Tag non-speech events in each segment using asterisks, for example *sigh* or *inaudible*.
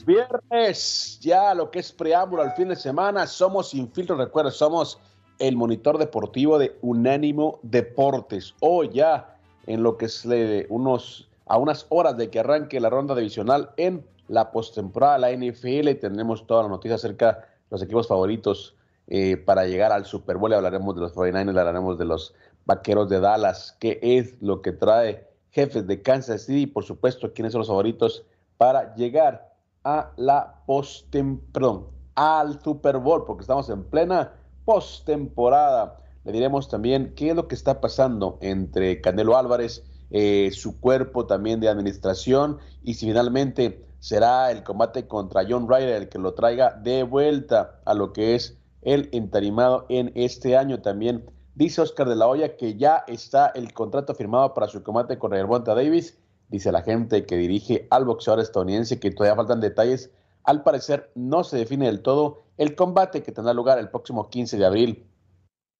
Viernes, ya lo que es preámbulo al fin de semana, somos Sin Filtro, recuerda, somos el monitor deportivo de Unánimo Deportes. Hoy ya en lo que es unos, a unas horas de que arranque la ronda divisional en la postemporada, la NFL, tendremos toda la noticia acerca de los equipos favoritos eh, para llegar al Super Bowl. Hablaremos de los 49ers, hablaremos de los Vaqueros de Dallas, qué es lo que trae jefes de Kansas City y por supuesto quiénes son los favoritos para llegar a la postemporada, al Super Bowl, porque estamos en plena postemporada. Le diremos también qué es lo que está pasando entre Canelo Álvarez, eh, su cuerpo también de administración y si finalmente será el combate contra John Ryder el que lo traiga de vuelta a lo que es el entarimado en este año. También dice Oscar de la Hoya que ya está el contrato firmado para su combate con Hermonta Davis dice la gente que dirige al boxeador estadounidense que todavía faltan detalles. Al parecer no se define del todo el combate que tendrá lugar el próximo 15 de abril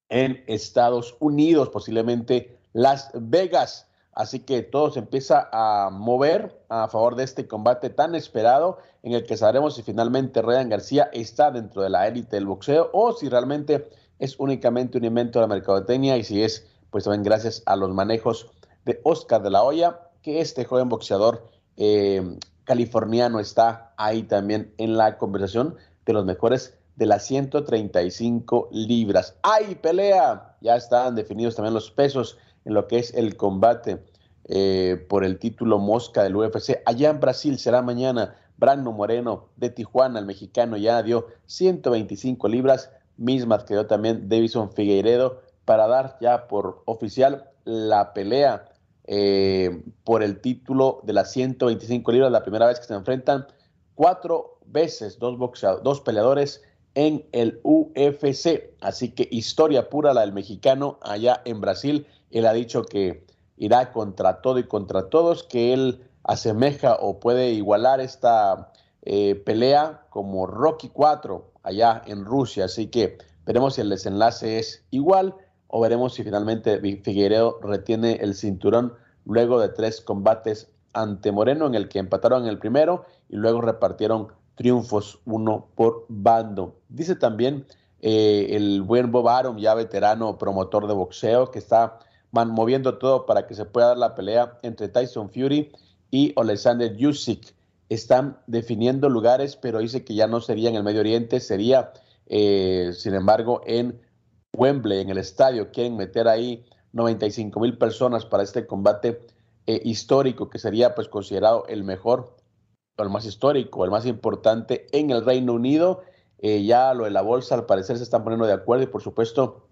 en Estados Unidos, posiblemente Las Vegas. Así que todo se empieza a mover a favor de este combate tan esperado en el que sabremos si finalmente Ryan García está dentro de la élite del boxeo o si realmente es únicamente un invento de la mercadotecnia y si es pues también gracias a los manejos de Oscar de la Hoya que este joven boxeador eh, californiano está ahí también en la conversación de los mejores de las 135 libras. ¡Ay, pelea! Ya están definidos también los pesos en lo que es el combate eh, por el título Mosca del UFC. Allá en Brasil será mañana. Brano Moreno de Tijuana, el mexicano, ya dio 125 libras, mismas que dio también Davison Figueiredo, para dar ya por oficial la pelea eh, por el título de las 125 libras, la primera vez que se enfrentan cuatro veces dos, boxeadores, dos peleadores en el UFC. Así que historia pura la del mexicano allá en Brasil. Él ha dicho que irá contra todo y contra todos, que él asemeja o puede igualar esta eh, pelea como Rocky 4 allá en Rusia. Así que veremos si el desenlace es igual o veremos si finalmente Figueiredo retiene el cinturón luego de tres combates ante Moreno en el que empataron el primero y luego repartieron triunfos uno por bando. Dice también eh, el buen Bob Arum, ya veterano promotor de boxeo, que está moviendo todo para que se pueda dar la pelea entre Tyson Fury y Alexander Usyk. Están definiendo lugares, pero dice que ya no sería en el Medio Oriente, sería, eh, sin embargo, en Wembley, en el estadio, quieren meter ahí 95 mil personas para este combate eh, histórico que sería pues considerado el mejor, o el más histórico, el más importante en el Reino Unido. Eh, ya lo de la bolsa al parecer se están poniendo de acuerdo y por supuesto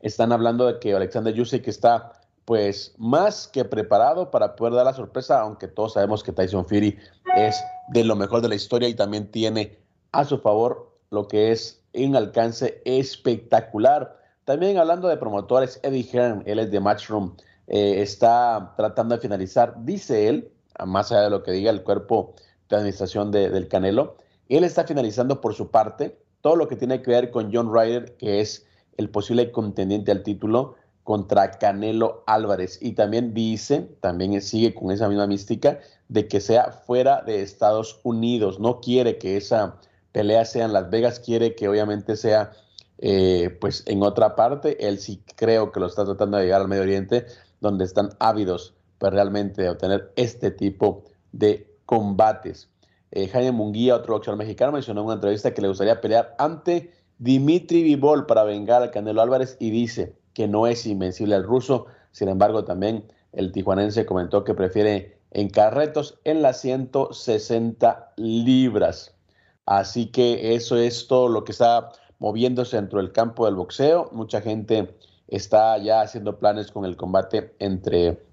están hablando de que Alexander Usyk está pues más que preparado para poder dar la sorpresa, aunque todos sabemos que Tyson Fury es de lo mejor de la historia y también tiene a su favor lo que es un alcance espectacular. También hablando de promotores, Eddie Hearn, él es de Matchroom, eh, está tratando de finalizar, dice él, más allá de lo que diga el cuerpo de administración del Canelo, él está finalizando por su parte todo lo que tiene que ver con John Ryder, que es el posible contendiente al título contra Canelo Álvarez. Y también dice, también sigue con esa misma mística, de que sea fuera de Estados Unidos. No quiere que esa pelea sea en Las Vegas, quiere que obviamente sea eh, pues en otra parte. Él sí creo que lo está tratando de llegar al Medio Oriente, donde están ávidos pues realmente de obtener este tipo de combates. eh, Jaime Munguía, otro boxeador mexicano, mencionó en una entrevista que le gustaría pelear ante Dimitri Vivol para vengar al Canelo Álvarez y dice que no es invencible al ruso. Sin embargo, también el tijuanense comentó que prefiere encarretos en las 160 libras. Así que eso es todo lo que está moviéndose dentro del campo del boxeo. Mucha gente está ya haciendo planes con el combate entre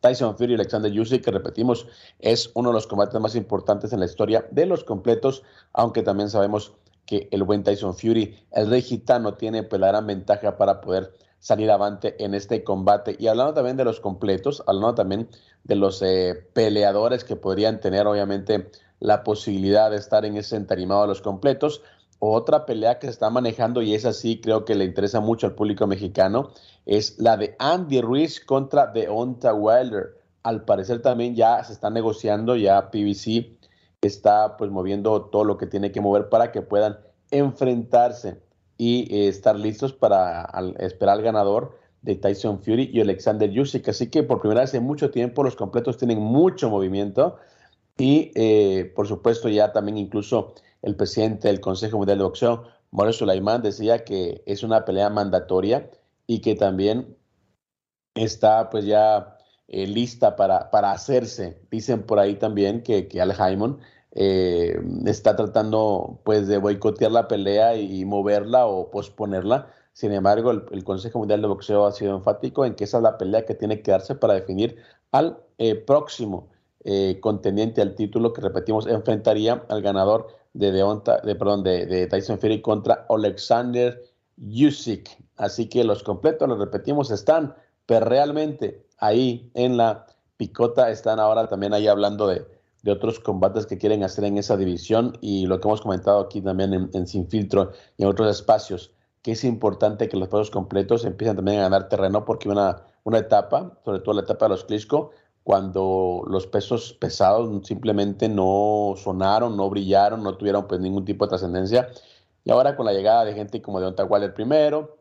Tyson Fury y Alexander Usyk, que repetimos, es uno de los combates más importantes en la historia de los completos, aunque también sabemos que el buen Tyson Fury, el rey gitano, tiene pues, la gran ventaja para poder salir avante en este combate. Y hablando también de los completos, hablando también de los eh, peleadores que podrían tener, obviamente, la posibilidad de estar en ese entarimado de los completos. Otra pelea que se está manejando, y es así, creo que le interesa mucho al público mexicano, es la de Andy Ruiz contra Deonta Wilder. Al parecer también ya se está negociando, ya PBC está pues moviendo todo lo que tiene que mover para que puedan enfrentarse y eh, estar listos para esperar al ganador de Tyson Fury y Alexander Usyk. Así que por primera vez en mucho tiempo los completos tienen mucho movimiento y eh, por supuesto ya también incluso el presidente del Consejo Mundial de Boxeo, Mauricio Sulaimán, decía que es una pelea mandatoria y que también está pues ya eh, lista para, para hacerse. Dicen por ahí también que, que Al Haimon eh, está tratando pues de boicotear la pelea y moverla o posponerla. Sin embargo, el, Consejo Mundial de Boxeo ha sido enfático en que esa es la pelea que tiene que darse para definir al eh, próximo contendiente al título que repetimos enfrentaría al ganador de, Deonta, de, perdón, de, Tyson Fury contra Alexander Usyk. Así que los completos, los repetimos, están, pero realmente ahí en la picota están ahora también ahí hablando de, de otros combates que quieren hacer en esa división y lo que hemos comentado aquí también en, Sin Filtro y en otros espacios, que es importante que los pesos completos empiecen también a ganar terreno porque una, una etapa, sobre todo la etapa de los Klitschko, cuando los pesos pesados simplemente no sonaron, no brillaron, no tuvieron pues ningún tipo de trascendencia. Y ahora con la llegada de gente como de Waller primero,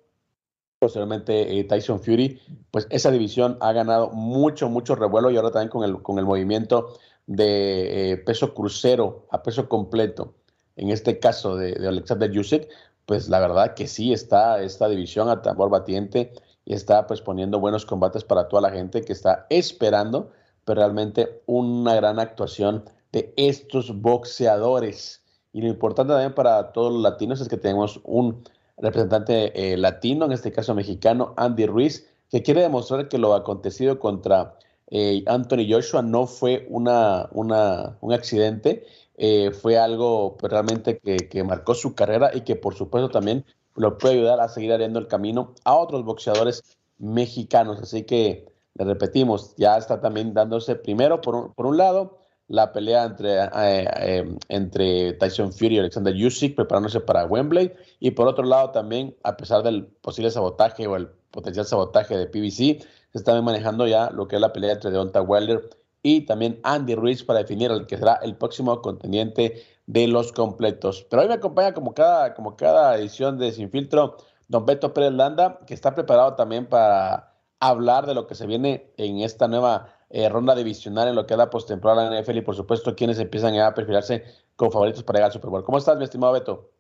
posteriormente eh, Tyson Fury, pues esa división ha ganado mucho, mucho revuelo y ahora también con el, con el movimiento de eh, peso crucero a peso completo, en este caso de, Alexander Yusek, pues la verdad que sí está esta división a tambor batiente y está pues poniendo buenos combates para toda la gente que está esperando, pero realmente una gran actuación de estos boxeadores. Y lo importante también para todos los latinos es que tenemos un representante eh, latino, en este caso mexicano, Andy Ruiz, que quiere demostrar que lo acontecido contra eh, Anthony Joshua no fue una, un accidente, eh, fue algo pues, realmente que, marcó su carrera y que por supuesto también lo puede ayudar a seguir abriendo el camino a otros boxeadores mexicanos. Así que, le repetimos, ya está también dándose primero, por un, por un lado, la pelea entre, eh, entre Tyson Fury y Alexander Usyk preparándose para Wembley y por otro lado también a pesar del posible sabotaje o el potencial sabotaje de PBC se está manejando ya lo que es la pelea entre Deonta Wilder y también Andy Ruiz para definir el que será el próximo contendiente de los completos. Pero hoy me acompaña como cada, como cada edición de Sin Filtro don Beto Pérez Landa, que está preparado también para hablar de lo que se viene en esta nueva eh, ronda divisional en lo que es la postemporada de la NFL y por supuesto quienes empiezan a perfilarse como favoritos para llegar al Super Bowl. ¿Cómo estás, mi estimado Beto?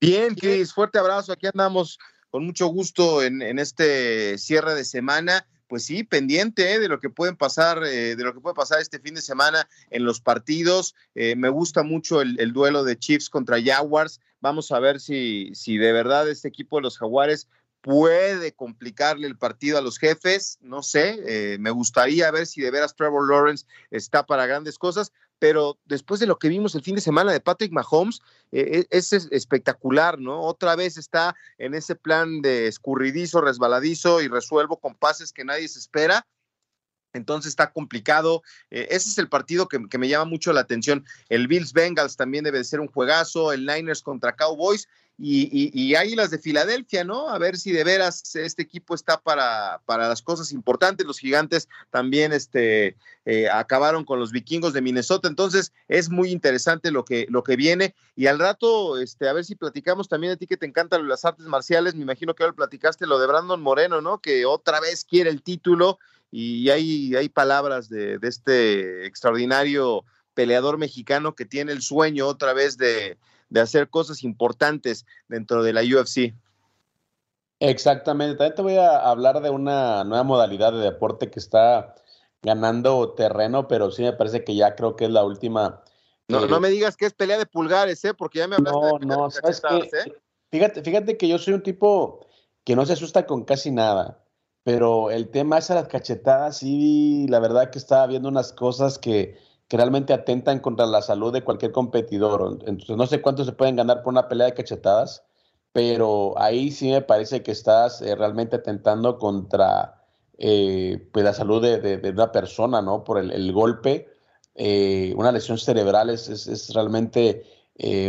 Bien, Cris, fuerte abrazo. Aquí andamos con mucho gusto en, en este cierre de semana pues sí, pendiente ¿eh? de lo que pueden pasar, eh, de lo que puede pasar este fin de semana en los partidos. Eh, me gusta mucho el, duelo de Chiefs contra Jaguars. Vamos a ver si, si de verdad este equipo de los Jaguares puede complicarle el partido a los jefes, no sé, me gustaría ver si de veras Trevor Lawrence está para grandes cosas, pero después de lo que vimos el fin de semana de Patrick Mahomes, eh, e, es, espectacular, ¿no? Otra vez está en ese plan de escurridizo, resbaladizo y resuelvo con pases que nadie se espera. Entonces está complicado. Eh, ese es el partido que, me llama mucho la atención. El Bills Bengals también debe de ser un juegazo. El Niners contra Cowboys y, y, y las de Filadelfia, ¿no? A ver si de veras este equipo está para, para las cosas importantes. Los gigantes también este, eh, acabaron con los vikingos de Minnesota, entonces es muy interesante lo que, lo que viene. Y al rato, este, a ver si platicamos también a ti que te encantan las artes marciales, me imagino que ahora platicaste lo de Brandon Moreno, ¿no? Que otra vez quiere el título y hay, hay palabras de, de este extraordinario peleador mexicano que tiene el sueño otra vez de, de hacer cosas importantes dentro de la UFC. Exactamente. También te voy a hablar de una nueva modalidad de deporte que está ganando terreno, pero sí me parece que ya creo que es la última. No, no me digas que es pelea de pulgares, ¿eh? Porque ya me hablaste no, de No, sabes que, ¿eh? fíjate, fíjate que yo soy un tipo que no se asusta con casi nada, pero el tema es a las cachetadas, sí, la verdad que estaba viendo unas cosas que, que realmente atentan contra la salud de cualquier competidor. Entonces, no sé cuánto se pueden ganar por una pelea de cachetadas pero ahí sí me parece que estás eh, realmente atentando contra eh, pues la salud de, una persona, ¿no? Por el, golpe. Eh, una lesión cerebral es, es, realmente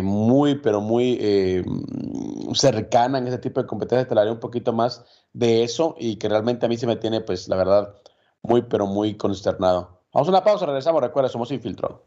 muy, pero muy cercana en ese tipo de competencias. Te hablaré un poquito más de eso y que realmente a mí se me tiene, pues, la verdad, muy, pero muy consternado. Vamos a una pausa, regresamos. Recuerda, somos Infiltro.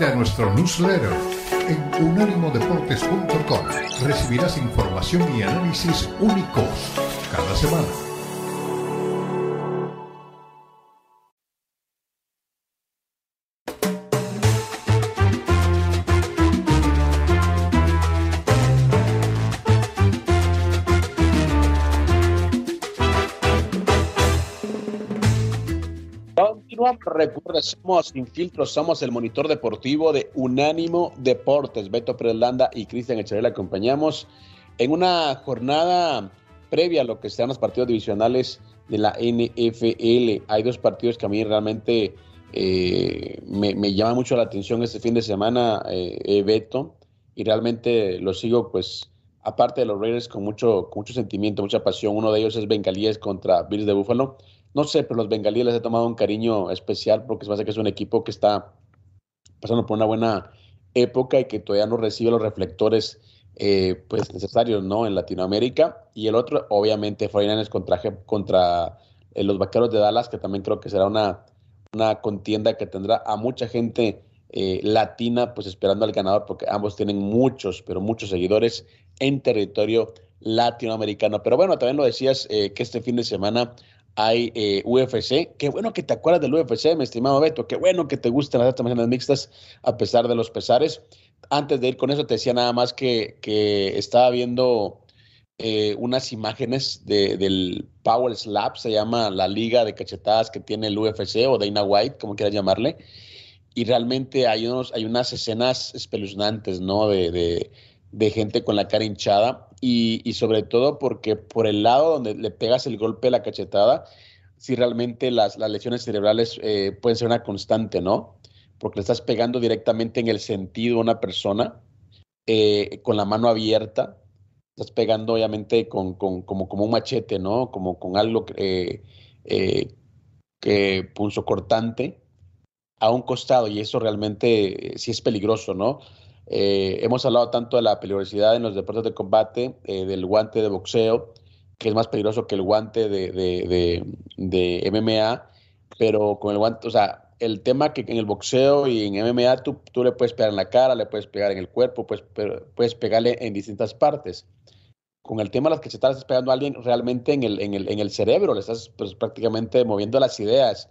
A nuestro newsletter en unánimodeportes.com. Recibirás información y análisis únicos cada semana. Somos Infiltros, somos el monitor deportivo de Unánimo Deportes. Beto Prelanda y Cristian Echeverría acompañamos en una jornada previa a lo que sean los partidos divisionales de la NFL. Hay dos partidos que a mí realmente eh, me, me, llama mucho la atención este fin de semana, eh, Beto, y realmente lo sigo, pues, aparte de los Raiders, con mucho, con mucho sentimiento, mucha pasión. Uno de ellos es Bengalíes contra Bills de Buffalo no sé, pero los bengalíes les he tomado un cariño especial porque se me que es un equipo que está pasando por una buena época y que todavía no recibe los reflectores eh, pues necesarios ¿no? en Latinoamérica. Y el otro, obviamente, Foreigners contra, contra eh, los Vaqueros de Dallas, que también creo que será una, una contienda que tendrá a mucha gente eh, latina pues esperando al ganador porque ambos tienen muchos, pero muchos seguidores en territorio latinoamericano. Pero bueno, también lo decías que este fin de semana hay eh, UFC. Qué bueno que te acuerdas del UFC, mi estimado Beto. Qué bueno que te gustan las artes mixtas a pesar de los pesares. Antes de ir con eso, te decía nada más que, que estaba viendo eh, unas imágenes de, del Power Slap, se llama la liga de cachetadas que tiene el UFC o Dana White, como quieras llamarle. Y realmente hay, unos, hay unas escenas espeluznantes, ¿no? De, de gente con la cara hinchada y, sobre todo porque por el lado donde le pegas el golpe, la cachetada, si realmente las, lesiones cerebrales eh, pueden ser una constante, ¿no? Porque le estás pegando directamente en el sentido a una persona eh, con la mano abierta, estás pegando obviamente con, con, como, como un machete, ¿no? Como con algo eh, que punzo cortante a un costado y eso realmente sí es peligroso, ¿no? Eh, hemos hablado tanto de la peligrosidad en los deportes de combate, eh, del guante de boxeo, que es más peligroso que el guante de, de, de, MMA, pero con el guante, o sea, el tema que en el boxeo y en MMA tú, tú le puedes pegar en la cara, le puedes pegar en el cuerpo, pues, puedes pegarle en distintas partes. Con el tema de las se estás pegando a alguien realmente en el, en el, en el cerebro, le estás pues, prácticamente moviendo las ideas.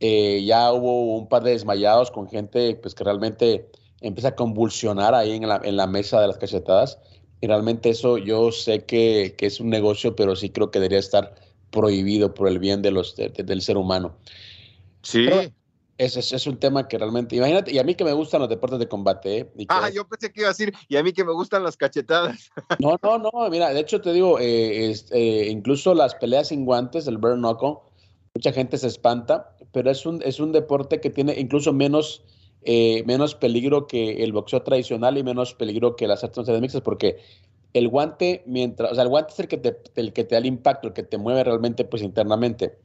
Eh, ya hubo un par de desmayados con gente pues, que realmente empieza a convulsionar ahí en la, en la mesa de las cachetadas. Y realmente eso yo sé que, que, es un negocio, pero sí creo que debería estar prohibido por el bien de los, del ser humano. Sí. ese, es un tema que realmente, imagínate, y a mí que me gustan los deportes de combate. ¿eh? ah, yo pensé que iba a decir, y a mí que me gustan las cachetadas. *laughs* no, no, no, mira, de hecho te digo, eh, eh, incluso las peleas sin guantes, el burn knuckle, mucha gente se espanta, pero es un, es un deporte que tiene incluso menos eh, menos peligro que el boxeo tradicional y menos peligro que las artes marciales mixtas, porque el guante, mientras, o sea, el guante es el que te, el que te da el impacto, el que te mueve realmente pues internamente.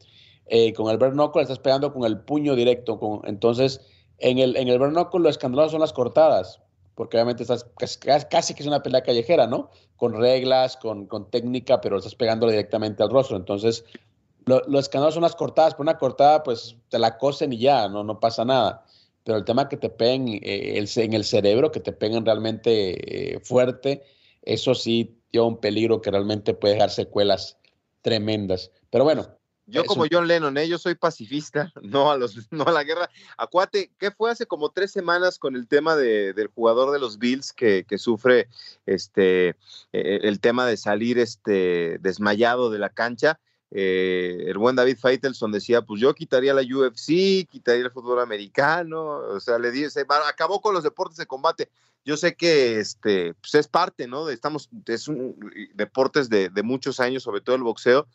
Eh, con el bare estás pegando con el puño directo, con, entonces en el, en el bare lo escandaloso son las cortadas, porque obviamente estás casi, que es una pelea callejera, ¿no? Con reglas, con, con técnica, pero estás pegándole directamente al rostro. Entonces, lo, los escándalos son las cortadas, por una cortada, pues te la cosen y ya, no, no pasa nada. Pero el tema que te peguen eh, el, en el cerebro, que te peguen realmente eh, fuerte, eso sí lleva un peligro que realmente puede dejar secuelas tremendas. Pero bueno, yo como John Lennon, ¿eh? yo soy pacifista, *laughs* no a, los, no a la guerra. Acuate, ¿qué fue hace como tres semanas con el tema de, del jugador de los Bills que, que sufre este, eh, el tema de salir este, desmayado de la cancha? Eh, el buen David Faitelson decía, pues yo quitaría la UFC, quitaría el fútbol americano, o sea, le dice, acabó con los deportes de combate. Yo sé que este, pues es parte, ¿no? Estamos, es un deportes de, de muchos años, sobre todo el boxeo,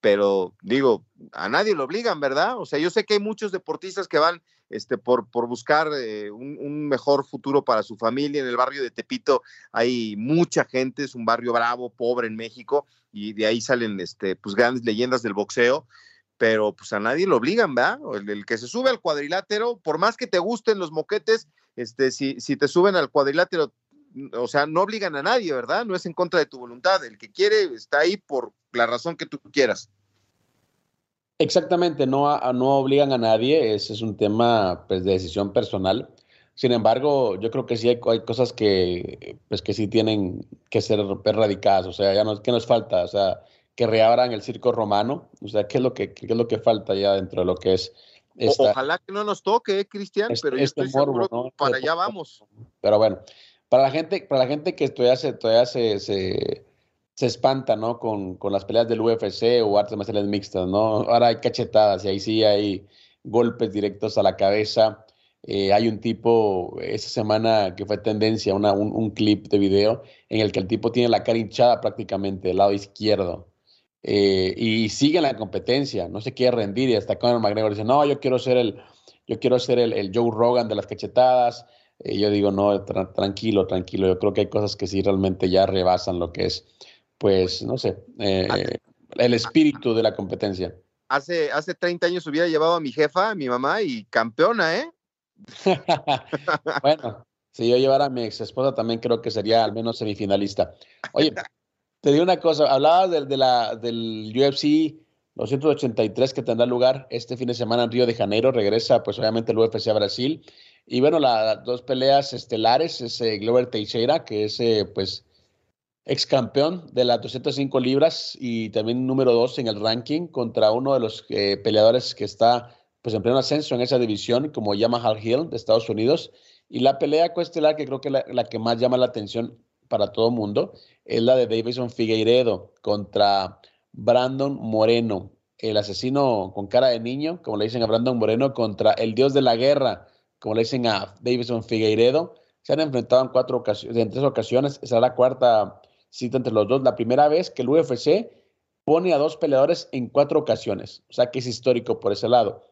pero digo, a nadie lo obligan, ¿verdad? O sea, yo sé que hay muchos deportistas que van este, por, por buscar eh, un, mejor futuro para su familia. En el barrio de Tepito hay mucha gente, es un barrio bravo, pobre en México, y de ahí salen este, pues, grandes leyendas del boxeo, pero pues a nadie lo obligan, ¿verdad? El, el, que se sube al cuadrilátero, por más que te gusten los moquetes, este, si, si te suben al cuadrilátero, o sea, no obligan a nadie, ¿verdad? No es en contra de tu voluntad. El que quiere está ahí por la razón que tú quieras. Exactamente, no, no obligan a nadie, ese es un tema pues, de decisión personal. Sin embargo, yo creo que sí hay, hay, cosas que, pues, que sí tienen que ser erradicadas, o sea, ya no, ¿qué nos falta? O sea, que reabran el circo romano, o sea, ¿qué es lo que, qué es lo que falta ya dentro de lo que es Ojalá que no nos toque, ¿eh, Cristian, este, pero yo este estoy morbo, seguro para allá vamos. Pero bueno, para la gente, para la gente que todavía se, todavía se, se, espanta, ¿no? Con, con, las peleas del UFC o artes marciales mixtas, ¿no? Ahora hay cachetadas y ahí sí hay golpes directos a la cabeza. Eh, hay un tipo, esa semana que fue tendencia, una, un, clip de video en el que el tipo tiene la cara hinchada prácticamente del lado izquierdo. Eh, y sigue en la competencia, no se quiere rendir y hasta Conor McGregor dice, no, yo quiero ser el, yo quiero ser el, el Joe Rogan de las cachetadas, eh, yo digo, no, tra tranquilo, tranquilo. Yo creo que hay cosas que sí realmente ya rebasan lo que es, pues, no sé, eh, el espíritu de la competencia. Hace, hace 30 años hubiera llevado a mi jefa, a mi mamá, y campeona, ¿eh? *laughs* bueno, si yo llevara a mi ex esposa también creo que sería al menos semifinalista. Oye, *laughs* te digo una cosa, hablabas de, de la, del UFC 283 que tendrá lugar este fin de semana en Río de Janeiro, regresa pues obviamente el UFC a Brasil y bueno, las dos peleas estelares es eh, Glover Teixeira, que es eh, pues ex campeón de las 205 libras y también número dos en el ranking contra uno de los eh, peleadores que está pues en pleno ascenso en esa división como Yamaha Hill de Estados Unidos. Y la pelea coestelar que creo que la, la que más llama la atención para todo mundo es la de Davison Figueiredo contra Brandon Moreno, el asesino con cara de niño, como le dicen a Brandon Moreno, contra el dios de la guerra, como le dicen a Davison Figueiredo. Se han enfrentado en, cuatro ocasiones, en tres ocasiones. Será la cuarta cita entre los dos. La primera vez que el UFC pone a dos peleadores en cuatro ocasiones. O sea que es histórico por ese lado.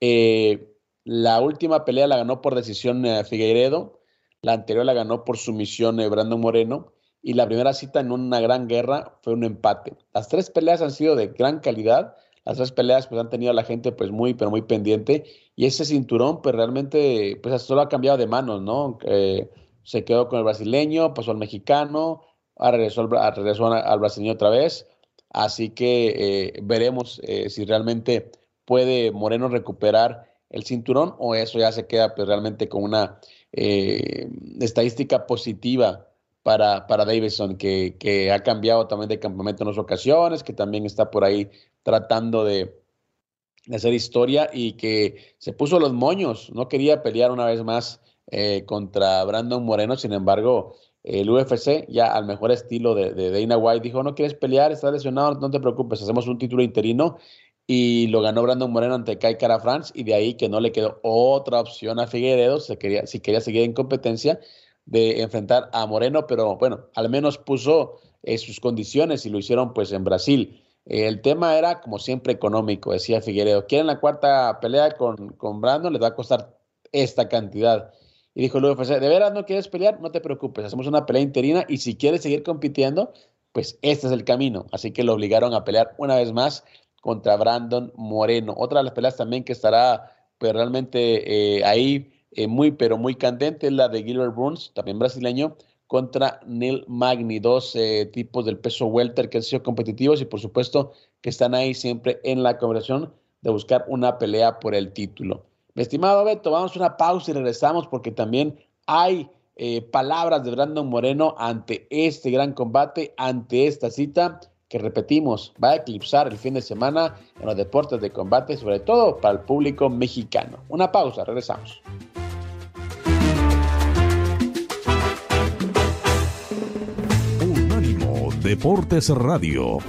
Eh, la última pelea la ganó por decisión eh, Figueiredo. La anterior la ganó por sumisión eh, Brandon Moreno. Y la primera cita en una gran guerra fue un empate. Las tres peleas han sido de gran calidad las tres peleas pues han tenido a la gente pues muy, pero muy pendiente y ese cinturón pues realmente pues solo ha cambiado de manos, ¿no? Eh, se quedó con el brasileño, pasó al mexicano, regresó al, regresó al brasileño otra vez, así que eh, veremos eh, si realmente puede Moreno recuperar el cinturón o eso ya se queda pues realmente con una estadística positiva para, para Davidson, que, que, ha cambiado también de campamento en otras ocasiones, que también está por ahí tratando de, hacer historia y que se puso los moños, no quería pelear una vez más eh, contra Brandon Moreno, sin embargo, el UFC ya al mejor estilo de, de, Dana White dijo, no quieres pelear, estás lesionado, no te preocupes, hacemos un título interino y lo ganó Brandon Moreno ante Kai Cara France y de ahí que no le quedó otra opción a Figueredo, si quería, seguir en competencia, de enfrentar a Moreno, pero bueno, al menos puso eh, sus condiciones y lo hicieron pues en Brasil. El tema era, como siempre, económico, decía Figueredo. Quieren la cuarta pelea con, con Brandon, les va a costar esta cantidad. Y dijo el UFC, ¿de veras no quieres pelear? No te preocupes, hacemos una pelea interina y si quieres seguir compitiendo, pues este es el camino. Así que lo obligaron a pelear una vez más contra Brandon Moreno. Otra de las peleas también que estará pues, realmente eh, ahí eh, muy, pero muy candente, es la de Gilbert Burns, también brasileño, contra Neil Magni, dos eh, tipos del peso welter que han sido competitivos y por supuesto que están ahí siempre en la conversación de buscar una pelea por el título. Mi estimado Beto, vamos a una pausa y regresamos porque también hay eh, palabras de Brandon Moreno ante este gran combate, ante esta cita que repetimos, va a eclipsar el fin de semana en los deportes de combate, sobre todo para el público mexicano. Una pausa, regresamos. Unánimo Deportes Radio.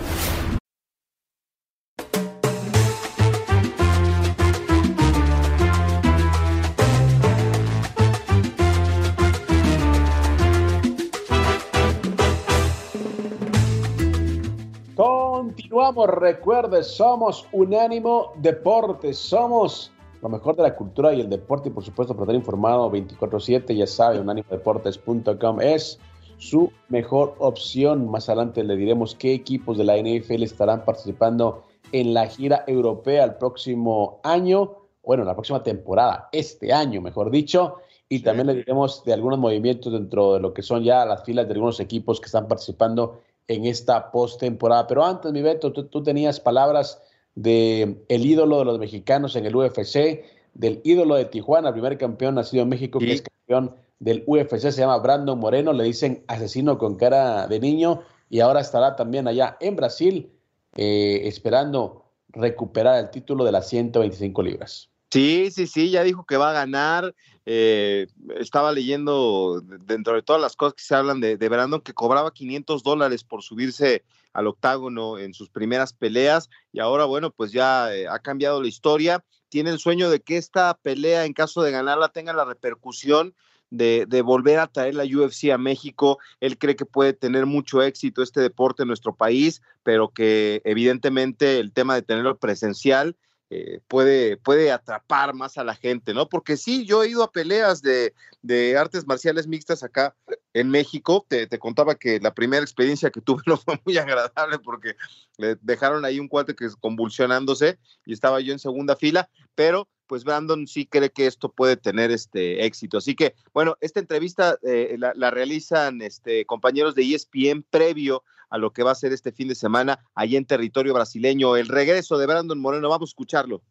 Continuamos, recuerde, somos Unánimo Deportes, somos lo mejor de la cultura y el deporte y por supuesto para estar informado 24/7, ya sabe, unánimodeportes.com es su mejor opción. Más adelante le diremos qué equipos de la NFL estarán participando en la gira europea el próximo año, bueno, la próxima temporada, este año, mejor dicho. Y también le diremos de algunos movimientos dentro de lo que son ya las filas de algunos equipos que están participando en esta postemporada. Pero antes, mi Beto, tú, tenías palabras de el ídolo de los mexicanos en el UFC, del ídolo de Tijuana, primer campeón nacido en México, que es campeón del UFC, se llama Brandon Moreno, le dicen asesino con cara de niño, y ahora estará también allá en Brasil eh, esperando recuperar el título de las 125 libras. Sí, sí, sí, ya dijo que va a ganar. Eh, estaba leyendo dentro de todas las cosas que se hablan de, Brandon que cobraba 500 dólares por subirse al octágono en sus primeras peleas y ahora, bueno, pues ya eh, ha cambiado la historia. Tiene el sueño de que esta pelea, en caso de ganarla, tenga la repercusión de, de, volver a traer la UFC a México. Él cree que puede tener mucho éxito este deporte en nuestro país, pero que evidentemente el tema de tenerlo presencial eh, puede, puede atrapar más a la gente, ¿no? Porque sí, yo he ido a peleas de, de artes marciales mixtas acá en México. Te, te, contaba que la primera experiencia que tuve *laughs* no fue muy agradable porque le dejaron ahí un cuate que convulsionándose y estaba yo en segunda fila, pero pues Brandon sí cree que esto puede tener este éxito. Así que, bueno, esta entrevista eh, la, la, realizan este, compañeros de ESPN previo a lo que va a ser este fin de semana allí en territorio brasileño. El regreso de Brandon Moreno, vamos a escucharlo.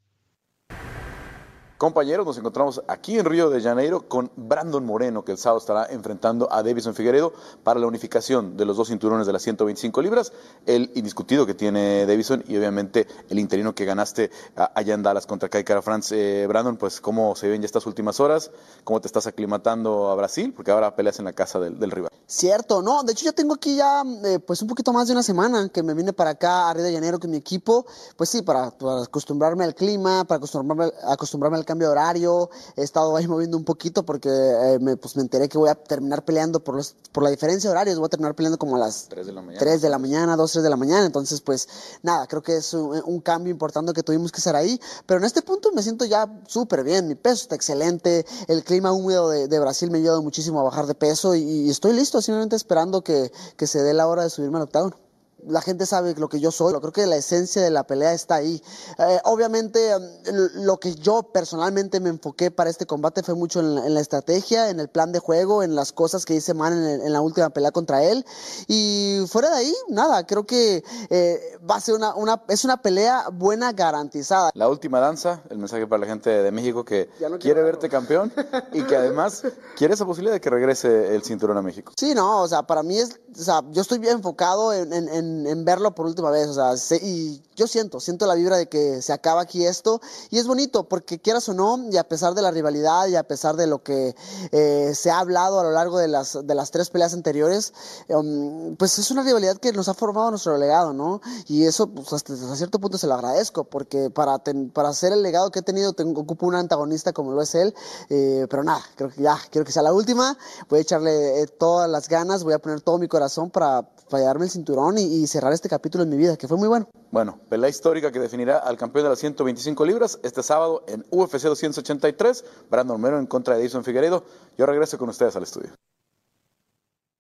Compañeros, nos encontramos aquí en Río de Janeiro con Brandon Moreno, que el sábado estará enfrentando a Davison Figueredo para la unificación de los dos cinturones de las 125 libras, el indiscutido que tiene Davison y obviamente el interino que ganaste allá en Dallas contra Kai Cara France. Eh, Brandon, pues cómo se ven ya estas últimas horas, cómo te estás aclimatando a Brasil, porque ahora peleas en la casa del, rival. Cierto, no, de hecho yo tengo aquí ya eh, pues un poquito más de una semana que me vine para acá a Río de Janeiro con mi equipo, pues sí, para, acostumbrarme al clima, para acostumbrarme, acostumbrarme al cambio de horario, he estado ahí moviendo un poquito porque eh, me, pues me enteré que voy a terminar peleando por, los, por la diferencia de horarios, voy a terminar peleando como a las 3 de la mañana, 3 de la mañana 2, 3 de la mañana, entonces pues nada, creo que es un, cambio importante que tuvimos que hacer ahí, pero en este punto me siento ya súper bien, mi peso está excelente, el clima húmedo de, de, Brasil me ha ayudado muchísimo a bajar de peso y, y estoy listo, simplemente esperando que, que se dé la hora de subirme al octágono la gente sabe lo que yo soy. Creo que la esencia de la pelea está ahí. Eh, obviamente, mm, lo que yo personalmente me enfoqué para este combate fue mucho en, la estrategia, en el plan de juego, en las cosas que hice Man en, la última pelea contra él. Y fuera de ahí, nada, creo que eh, va a ser una, una, es una pelea buena garantizada. La última danza, el mensaje para la gente de México que quiere verte campeón y que además *laughs* quiere esa posibilidad de que regrese el cinturón a México. Sí, no, o sea, para mí es, o sea, yo estoy bien enfocado en, en en, verlo por última vez. O sea, y yo siento, siento la vibra de que se acaba aquí esto. Y es bonito, porque quieras o no, y a pesar de la rivalidad y a pesar de lo que eh, se ha hablado a lo largo de las, de las tres peleas anteriores, um, pues es una rivalidad que nos ha formado nuestro legado, ¿no? Y eso, pues hasta, cierto punto se lo agradezco, porque para, para hacer el legado que he tenido, tengo, ocupo un antagonista como lo es él. Eh, pero nada, creo que ya, quiero que sea la última. Voy a echarle eh, todas las ganas, voy a poner todo mi corazón para fallarme el cinturón y, cerrar este capítulo en mi vida, que fue muy bueno. Bueno, pelea histórica que definirá al campeón de las 125 libras este sábado en UFC 283, Brandon Romero en contra de Edison Figueredo. Yo regreso con ustedes al estudio.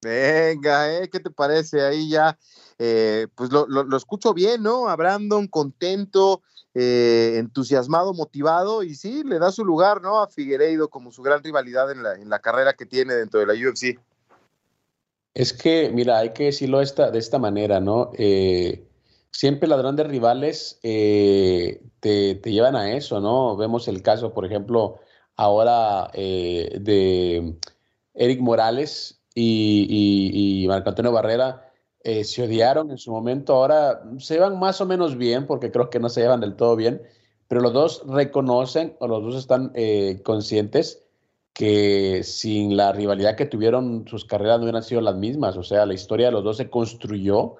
Venga, ¿eh? ¿qué te parece? Ahí ya, eh, pues lo, lo, escucho bien, ¿no? A Brandon contento, eh, entusiasmado, motivado, y sí, le da su lugar, ¿no? A Figueiredo como su gran rivalidad en la, en la carrera que tiene dentro de la UFC. Es que, mira, hay que decirlo esta, de esta manera, ¿no? Eh, siempre las grandes rivales te, te, llevan a eso, ¿no? Vemos el caso, por ejemplo, ahora de Eric Morales y, Marco Antonio Barrera eh, se odiaron en su momento. Ahora se llevan más o menos bien, porque creo que no se llevan del todo bien, pero los dos reconocen o los dos están eh, conscientes que sin la rivalidad que tuvieron sus carreras no hubieran sido las mismas. O sea, la historia de los dos se construyó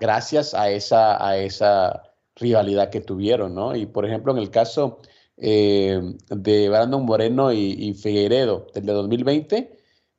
gracias a esa, a esa rivalidad que tuvieron, ¿no? Y por ejemplo, en el caso eh, de Brandon Moreno y, y Figueiredo, del de 2020,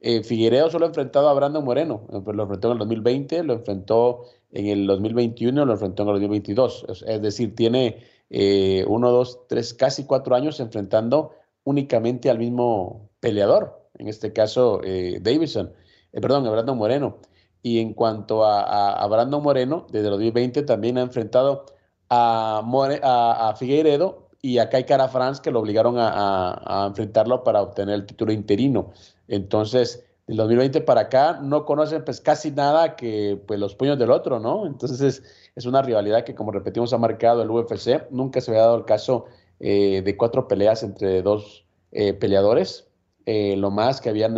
eh, Figueiredo solo ha enfrentado a Brandon Moreno, eh, pues lo enfrentó en el 2020, lo enfrentó en el 2021, lo enfrentó en el 2022. Es, decir, tiene eh, uno, dos, tres, casi cuatro años enfrentando únicamente al mismo peleador, en este caso Davidson, perdón, Brandon Moreno. Y en cuanto a, Brandon Moreno, desde el 2020 también ha enfrentado a, a, Figueiredo y a Kai Cara France, que lo obligaron a, enfrentarlo para obtener el título interino. Entonces, del 2020 para acá no conocen pues casi nada que pues los puños del otro, ¿no? Entonces es, una rivalidad que como repetimos ha marcado el UFC. Nunca se había dado el caso eh, de cuatro peleas entre dos eh, peleadores. Eh, lo más que habían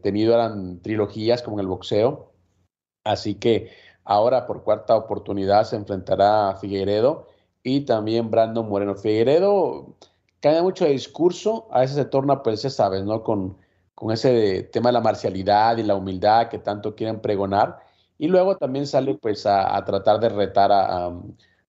tenido eran trilogías como en el boxeo. Así que ahora por cuarta oportunidad se enfrentará a Figueiredo y también Brandon Moreno. Figueiredo cambia mucho de discurso, a veces se torna, pues ya sabes, ¿no? Con con ese tema de la marcialidad y la humildad que tanto quieren pregonar. Y luego también sale pues a, tratar de retar a,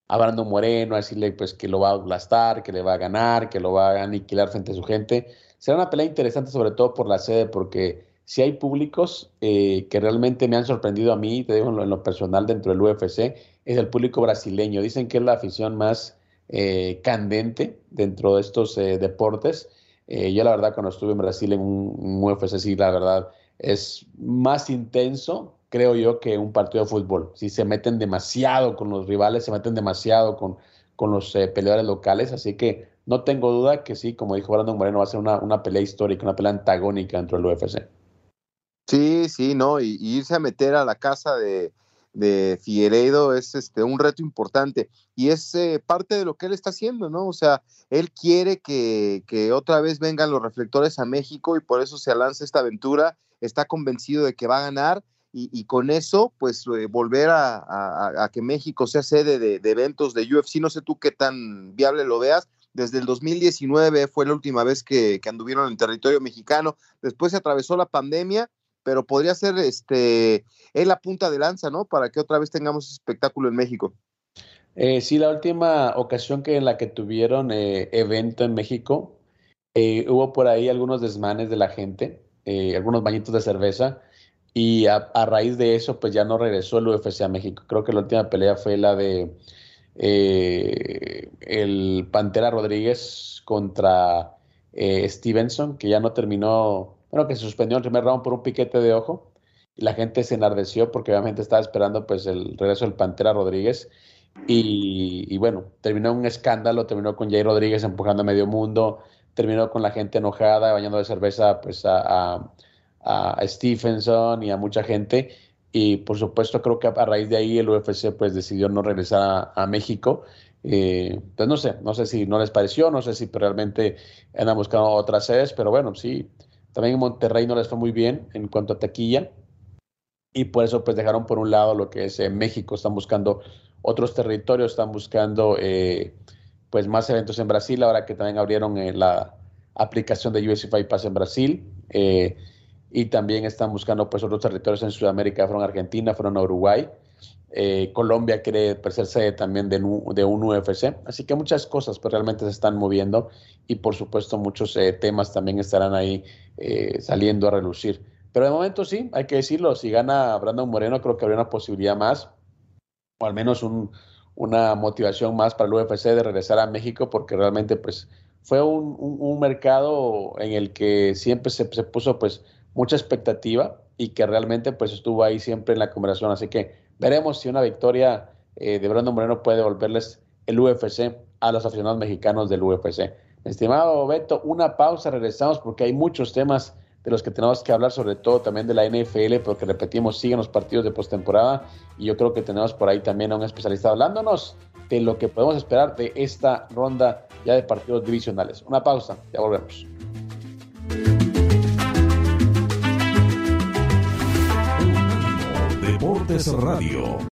a, Brandon Moreno, a decirle pues que lo va a aplastar, que le va a ganar, que lo va a aniquilar frente a su gente. Será una pelea interesante sobre todo por la sede, porque si hay públicos eh, que realmente me han sorprendido a mí, te digo en lo, personal dentro del UFC, es el público brasileño. Dicen que es la afición más eh, candente dentro de estos eh, deportes eh, yo la verdad cuando estuve en Brasil en un, UFC, sí, la verdad es más intenso, creo yo, que un partido de fútbol. Si se meten demasiado con los rivales, se meten demasiado con, con los eh, peleadores locales, así que no tengo duda que sí, como dijo Brandon Moreno, va a ser una, una pelea histórica, una pelea antagónica dentro del UFC. Sí, sí, no, y irse a meter a la casa de, de es este, un reto importante y es eh, parte de lo que él está haciendo, ¿no? O sea, él quiere que, otra vez vengan los reflectores a México y por eso se lanza esta aventura, está convencido de que va a ganar y, con eso, pues eh, volver a, que México sea sede de, eventos de UFC, no sé tú qué tan viable lo veas. Desde el 2019 fue la última vez que, que anduvieron en territorio mexicano, después se atravesó la pandemia pero podría ser este él la punta de lanza, ¿no? Para que otra vez tengamos espectáculo en México. Eh, sí, la última ocasión que en la que tuvieron eh, evento en México, eh, hubo por ahí algunos desmanes de la gente, eh, algunos bañitos de cerveza, y a, raíz de eso, pues ya no regresó el UFC a México. Creo que la última pelea fue la de el Pantera Rodríguez contra Stevenson, que ya no terminó bueno, que se suspendió el primer round por un piquete de ojo. Y la gente se enardeció porque obviamente estaba esperando pues el regreso del Pantera Rodríguez. Y, bueno, terminó un escándalo, terminó con Jay Rodríguez empujando a medio mundo, terminó con la gente enojada, bañando de cerveza pues a, a, Stephenson y a mucha gente. Y por supuesto creo que a raíz de ahí el UFC pues decidió no regresar a, México. Eh, pues no sé, no sé si no les pareció, no sé si realmente andan buscando otras sedes, pero bueno, sí, también en Monterrey no les fue muy bien en cuanto a taquilla. Y por eso pues dejaron por un lado lo que es eh, México, están buscando otros territorios, están buscando eh, pues más eventos en Brasil, ahora que también abrieron eh, la aplicación de UFC Fight Pass en Brasil. Y también están buscando pues otros territorios en Sudamérica, fueron Argentina, fueron Uruguay, Colombia quiere sede también de, de, un UFC, así que muchas cosas pues realmente se están moviendo. Y por supuesto muchos temas también estarán ahí eh, saliendo a relucir. Pero de momento sí, hay que decirlo, si gana Brandon Moreno creo que habría una posibilidad más, o al menos una motivación más para el UFC de regresar a México, porque realmente pues fue un, mercado en el que siempre se, puso pues mucha expectativa y que realmente pues estuvo ahí siempre en la conversación. Así que veremos si una victoria eh, de Brandon Moreno puede devolverles el UFC a los aficionados mexicanos del UFC. Estimado Beto, una pausa, regresamos porque hay muchos temas de los que tenemos que hablar, sobre todo también de la NFL, porque repetimos, siguen los partidos de postemporada y yo creo que tenemos por ahí también a un especialista hablándonos de lo que podemos esperar de esta ronda ya de partidos divisionales. Una pausa, ya volvemos. Deportes Radio.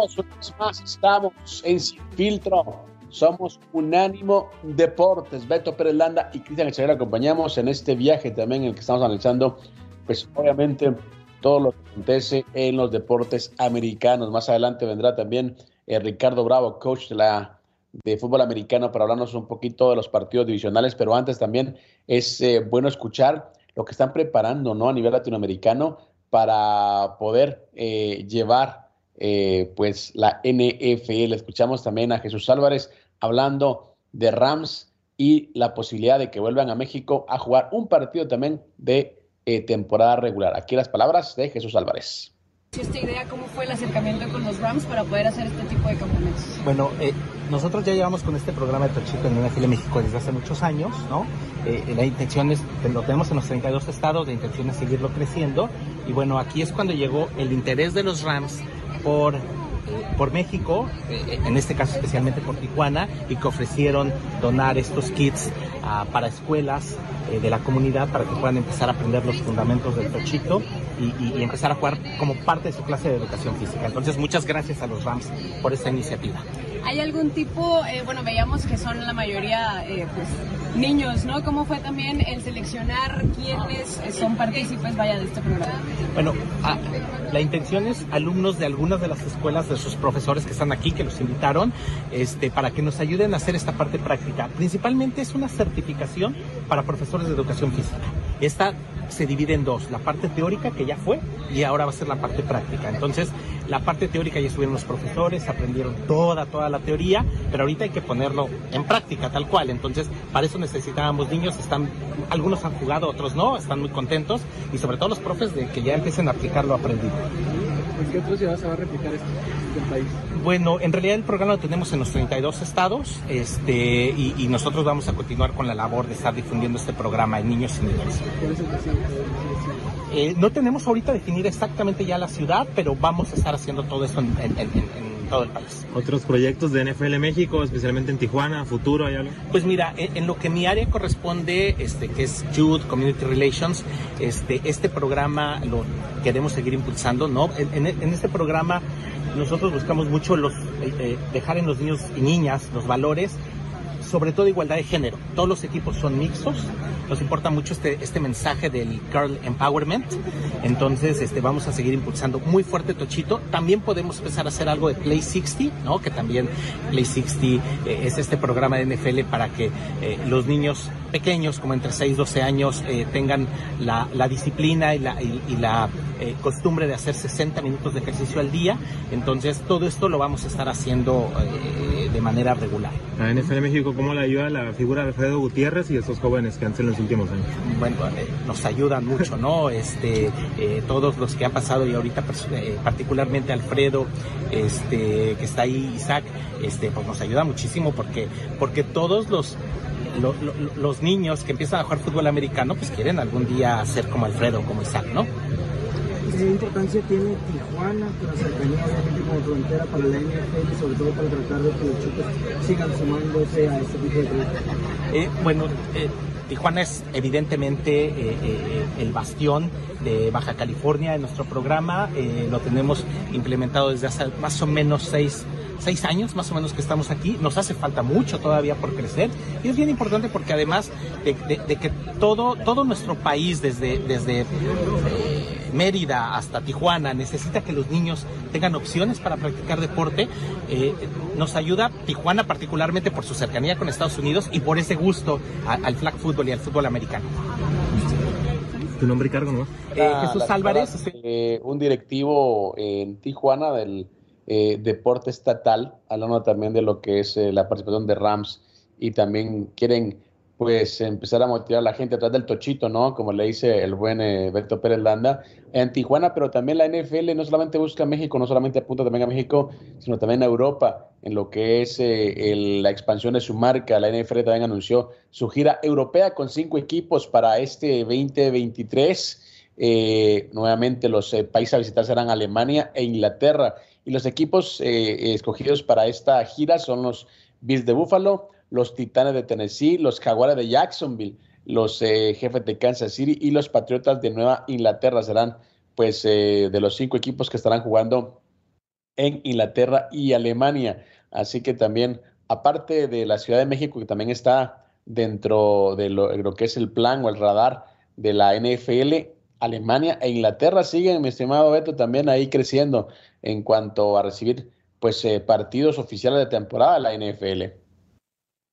Una vez más estamos en Sin Filtro. Somos Unánimo Deportes. Beto Pérez Landa y Cristian Echeverría acompañamos en este viaje también en el que estamos analizando, pues obviamente, todo lo que acontece en los deportes americanos. Más adelante vendrá también eh, Ricardo Bravo, coach de la de fútbol americano, para hablarnos un poquito de los partidos divisionales, pero antes también es eh, bueno escuchar lo que están preparando ¿no? a nivel latinoamericano para poder eh, llevar eh, pues la NFL. Escuchamos también a Jesús Álvarez hablando de Rams y la posibilidad de que vuelvan a México a jugar un partido también de eh, temporada regular. Aquí las palabras de Jesús Álvarez. esta idea, ¿cómo fue el acercamiento con los Rams para poder hacer este tipo de campamentos? Bueno, eh, nosotros ya llevamos con este programa de Tochito en NFL México desde hace muchos años, ¿no? Eh, la intención es, lo tenemos en los 32 estados, la intención es seguirlo creciendo. Y bueno, aquí es cuando llegó el interés de los Rams por por México, eh, en este caso especialmente por Tijuana, y que ofrecieron donar estos kits ah, para escuelas eh, de la comunidad para que puedan empezar a aprender los fundamentos del tochito y, y, empezar a jugar como parte de su clase de educación física. Entonces, muchas gracias a los Rams por esta iniciativa. ¿Hay algún tipo, eh, bueno, veíamos que son la mayoría eh, pues, niños, ¿no? ¿Cómo fue también el seleccionar quiénes son partícipes, vaya, de este programa? Bueno, ah, la intención es alumnos de algunas de las escuelas de sus profesores que están aquí, que los invitaron, este, para que nos ayuden a hacer esta parte práctica. Principalmente es una certificación para profesores de educación física. Esta se divide en dos, la parte teórica que ya fue y ahora va a ser la parte práctica. Entonces, la parte teórica ya estuvieron los profesores, aprendieron toda, toda la teoría, pero ahorita hay que ponerlo en práctica tal cual. Entonces, para eso necesitábamos niños, están, algunos han jugado, otros no, están muy contentos y sobre todo los profes de que ya empiecen a aplicar lo aprendido. ¿En qué otras ciudades se va a replicar esto del país? Bueno, en realidad el programa lo tenemos en los 32 estados este, y, y, nosotros vamos a continuar con la labor de estar difundiendo este programa en niños y niñas. ¿Cuál es el eh, no tenemos ahorita definir exactamente ya la ciudad, pero vamos a estar haciendo todo eso en, en, en, en todo el país. ¿Otros proyectos de NFL México, especialmente en Tijuana, futuro, hay algo? Pues mira, en, lo que mi área corresponde, este, que es Youth Community Relations, este, este programa lo queremos seguir impulsando, ¿no? En, este programa nosotros buscamos mucho los, eh, eh, dejar en los niños y niñas los valores sobre todo igualdad de género. Todos los equipos son mixtos. Nos importa mucho este, este mensaje del Girl Empowerment. Entonces, este, vamos a seguir impulsando muy fuerte Tochito. También podemos empezar a hacer algo de Play 60, ¿no? Que también Play 60 eh, es este programa de NFL para que eh, los niños pequeños, como entre 6 y 12 años, eh, tengan la, la, disciplina y la, y, y la eh, costumbre de hacer 60 minutos de ejercicio al día. Entonces, todo esto lo vamos a estar haciendo eh, de manera regular. A NFL México, ¿cómo le ayuda la figura de Alfredo Gutiérrez y estos jóvenes que han sido en los últimos años? Bueno, eh, nos ayudan mucho, ¿no? Este, todos los que han pasado y ahorita particularmente Alfredo, este, que está ahí, Isaac, este, pues nos ayuda muchísimo porque, porque todos los lo, lo, los niños que empiezan a jugar fútbol americano, pues quieren algún día ser como Alfredo, como Isaac, ¿no? ¿Qué importancia tiene Tijuana para cercanía obviamente como frontera para la NFL y sobre todo para tratar de que los chicos sigan sumándose a este tipo de proyectos? Eh, bueno, eh, Tijuana es evidentemente eh, el bastión de Baja California en nuestro programa. Lo tenemos implementado desde hace más o menos seis seis años más o menos que estamos aquí, nos hace falta mucho todavía por crecer y es bien importante porque además de, de, de que todo, todo nuestro país, desde, desde eh, Mérida hasta Tijuana, necesita que los niños tengan opciones para practicar deporte, eh, nos ayuda Tijuana particularmente por su cercanía con Estados Unidos y por ese gusto a, al flag football y al fútbol americano. Tu nombre y cargo, ¿no? Eh, Jesús Álvarez. Eh, un directivo en Tijuana del eh, deporte estatal, hablando también de lo que es la participación de Rams y también quieren pues empezar a motivar a la gente atrás del tochito, ¿no? Como le dice el buen eh, Beto Pérez Landa, en Tijuana, pero también la NFL no solamente busca México, no solamente apunta también a México, sino también a Europa, en lo que es eh, la expansión de su marca. La NFL también anunció su gira europea con cinco equipos para este 2023. Eh, nuevamente los países a visitar serán Alemania e Inglaterra. Y los equipos escogidos para esta gira son los Bills de Buffalo, los Titanes de Tennessee, los Jaguares de Jacksonville, los eh, Jefes de Kansas City y los Patriotas de Nueva Inglaterra serán pues eh, de los cinco equipos que estarán jugando en Inglaterra y Alemania. Así que también, aparte de la Ciudad de México, que también está dentro de lo que es el plan o el radar de la NFL, Alemania e Inglaterra siguen, mi estimado Beto, también ahí creciendo en cuanto a recibir pues eh, partidos oficiales de temporada de la NFL.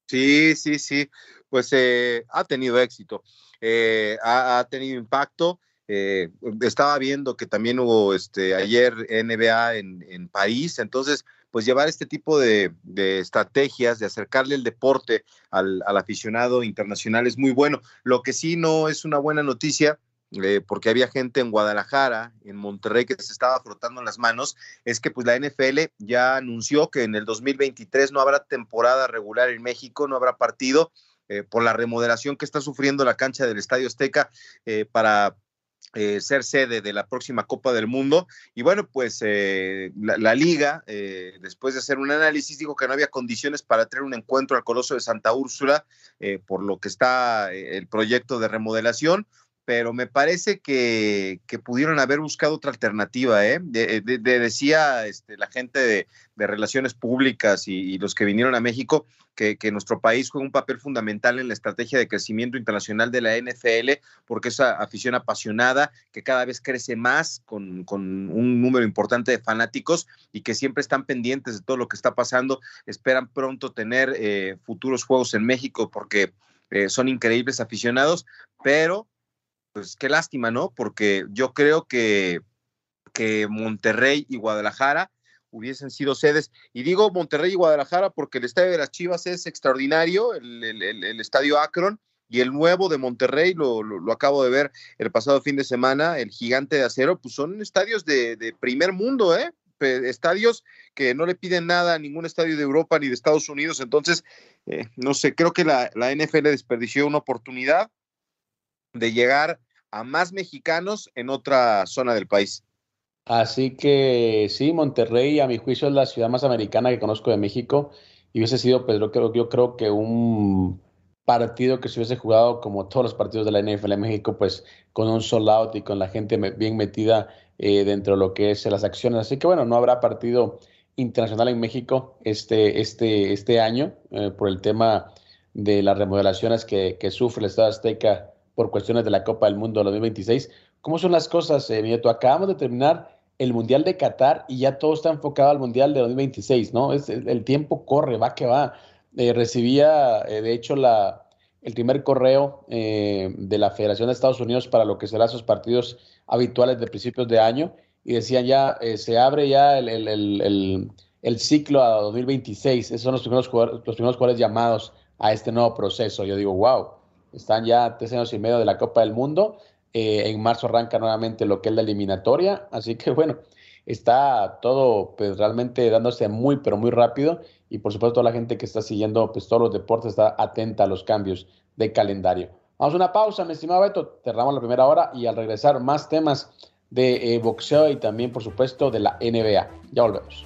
Sí, sí, sí, pues eh, ha tenido éxito, eh, ha, tenido impacto. Eh, estaba viendo que también hubo este, ayer NBA en, París, entonces, pues llevar este tipo de, estrategias, de acercarle el deporte al, al, aficionado internacional es muy bueno. Lo que sí no es una buena noticia eh, porque había gente en Guadalajara, en Monterrey, que se estaba frotando las manos, es que pues la NFL ya anunció que en el 2023 no habrá temporada regular en México, no habrá partido eh, por la remodelación que está sufriendo la cancha del Estadio Azteca eh, para ser sede de la próxima Copa del Mundo. Y bueno, pues la, liga, después de hacer un análisis, dijo que no había condiciones para tener un encuentro al Coloso de Santa Úrsula, por lo que está el proyecto de remodelación pero me parece que, pudieron haber buscado otra alternativa. ¿eh? De, decía este, la gente de, relaciones públicas y, los que vinieron a México que, nuestro país juega un papel fundamental en la estrategia de crecimiento internacional de la NFL, porque es afición apasionada, que cada vez crece más con, un número importante de fanáticos y que siempre están pendientes de todo lo que está pasando. Esperan pronto tener eh, futuros juegos en México porque eh, son increíbles aficionados, pero pues qué lástima, ¿no? Porque yo creo que, que Monterrey y Guadalajara hubiesen sido sedes. Y digo Monterrey y Guadalajara porque el estadio de las Chivas es extraordinario, el, estadio Akron, y el nuevo de Monterrey, lo, acabo de ver el pasado fin de semana, el gigante de acero, pues son estadios de, primer mundo, ¿eh? estadios que no le piden nada a ningún estadio de Europa ni de Estados Unidos. Entonces, eh, no sé, creo que la, la NFL desperdició una oportunidad de llegar a más mexicanos en otra zona del país. Así que sí, Monterrey a mi juicio es la ciudad más americana que conozco de México y hubiese sido, pues yo creo, yo creo que un partido que se hubiese jugado como todos los partidos de la NFL en México, pues con un sold out y con la gente bien metida eh, dentro de lo que es las acciones. Así que bueno, no habrá partido internacional en México este, este, este año eh, por el tema de las remodelaciones que, que sufre el Estado Azteca por cuestiones de la Copa del Mundo 2026. ¿Cómo son las cosas, eh, Nieto? Acabamos de terminar el Mundial de Qatar y ya todo está enfocado al Mundial de 2026, ¿no? Es, el tiempo corre, va que va. Eh, recibía, eh, de hecho, la, el primer correo eh, de la Federación de Estados Unidos para lo que serán sus partidos habituales de principios de año y decían ya, se abre ya el, el, el, ciclo a 2026. Esos son los primeros, los primeros jugadores llamados a este nuevo proceso. Yo digo, wow, están ya tres años y medio de la Copa del Mundo. Eh, en marzo arranca nuevamente lo que es la eliminatoria. Así que bueno, está todo pues, realmente dándose muy, pero muy rápido. Y por supuesto, toda la gente que está siguiendo pues, todos los deportes está atenta a los cambios de calendario. Vamos a una pausa, mi estimado Beto. Cerramos la primera hora y al regresar, más temas de eh, boxeo y también, por supuesto, de la NBA. Ya volvemos.